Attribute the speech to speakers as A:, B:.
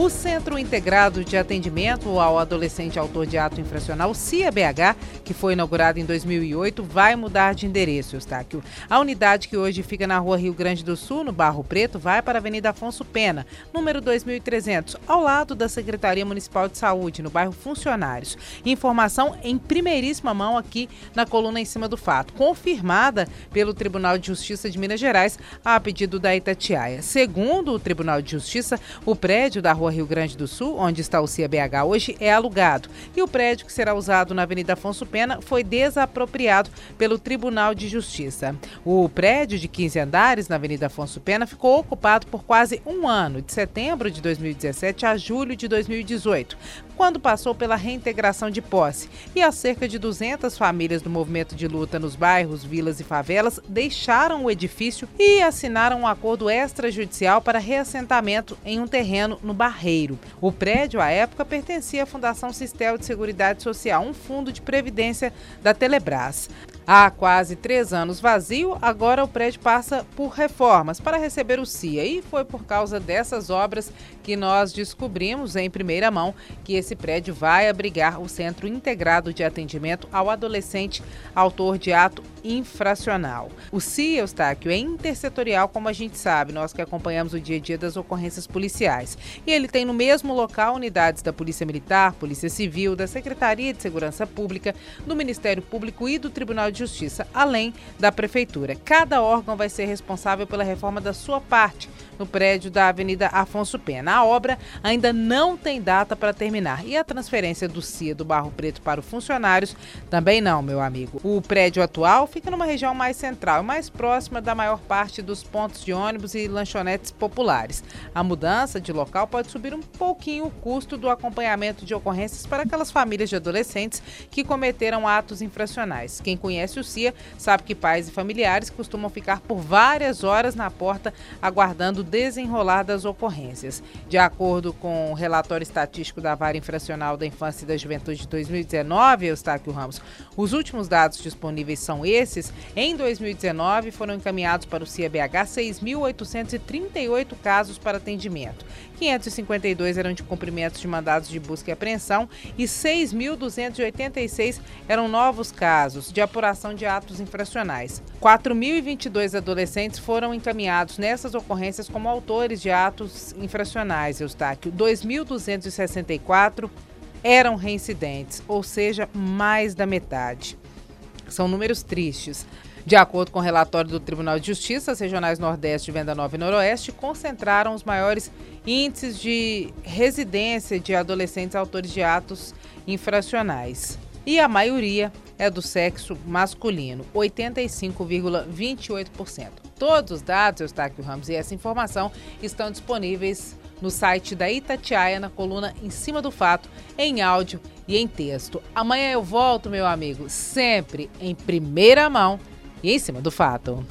A: O Centro Integrado de Atendimento ao Adolescente Autor de Ato Infracional, CIA-BH, que foi inaugurado em 2008, vai mudar de endereço, Eustáquio. A unidade que hoje fica na rua Rio Grande do Sul, no Barro Preto, vai para a Avenida Afonso Pena, número 2300, ao lado da Secretaria Municipal de Saúde, no bairro Funcionários. Informação em primeiríssima mão aqui na coluna em cima do fato, confirmada pelo Tribunal de Justiça de Minas Gerais a pedido da Itatiaia. Segundo o Tribunal de Justiça, o prédio da rua Rua Rio Grande do Sul, onde está o CIABH hoje, é alugado. E o prédio que será usado na Avenida Afonso Pena foi desapropriado pelo Tribunal de Justiça. O prédio de 15 andares na Avenida Afonso Pena ficou ocupado por quase um ano, de setembro de 2017 a julho de 2018, quando passou pela reintegração de posse. E as cerca de 200 famílias do movimento de luta nos bairros, vilas e favelas deixaram o edifício e assinaram um acordo extrajudicial para reassentamento em um terreno no Barreiro Barreiro. O prédio, à época, pertencia à Fundação Sistel de Seguridade Social, um fundo de previdência da Telebrás. Há quase três anos vazio, agora o prédio passa por reformas para receber o CIA. E foi por causa dessas obras que nós descobrimos em primeira mão que esse prédio vai abrigar o Centro Integrado de Atendimento ao Adolescente Autor de Ato Infracional. O CIA, Eustáquio, é intersetorial, como a gente sabe, nós que acompanhamos o dia a dia das ocorrências policiais. E ele tem no mesmo local unidades da Polícia Militar, Polícia Civil, da Secretaria de Segurança Pública, do Ministério Público e do Tribunal de Justiça, além da Prefeitura. Cada órgão vai ser responsável pela reforma da sua parte no prédio da Avenida Afonso Pena. A obra ainda não tem data para terminar e a transferência do CIA do Barro Preto para os funcionários também não, meu amigo. O prédio atual fica numa região mais central mais próxima da maior parte dos pontos de ônibus e lanchonetes populares. A mudança de local pode subir um pouquinho o custo do acompanhamento de ocorrências para aquelas famílias de adolescentes que cometeram atos infracionais. Quem conhece o CIA sabe que pais e familiares costumam ficar por várias horas na porta aguardando desenrolar das ocorrências. De acordo com o relatório estatístico da Vara Infracional da Infância e da Juventude de 2019, Eustáquio Ramos, os últimos dados disponíveis são esses. Em 2019, foram encaminhados para o CIABH 6.838 casos para atendimento. 552 eram de cumprimentos de mandados de busca e apreensão e 6.286 eram novos casos de apuração de atos infracionais. 4.022 adolescentes foram encaminhados nessas ocorrências como autores de atos infracionais, Eustáquio. 2.264 eram reincidentes, ou seja, mais da metade. São números tristes. De acordo com o relatório do Tribunal de Justiça, as regionais Nordeste, Venda Nova e Noroeste concentraram os maiores índices de residência de adolescentes autores de atos infracionais. E a maioria é do sexo masculino, 85,28%. Todos os dados, Eustáquio Ramos, e essa informação estão disponíveis no site da Itatiaia, na coluna Em Cima do Fato, em áudio e em texto. Amanhã eu volto, meu amigo, sempre em primeira mão e em cima do fato.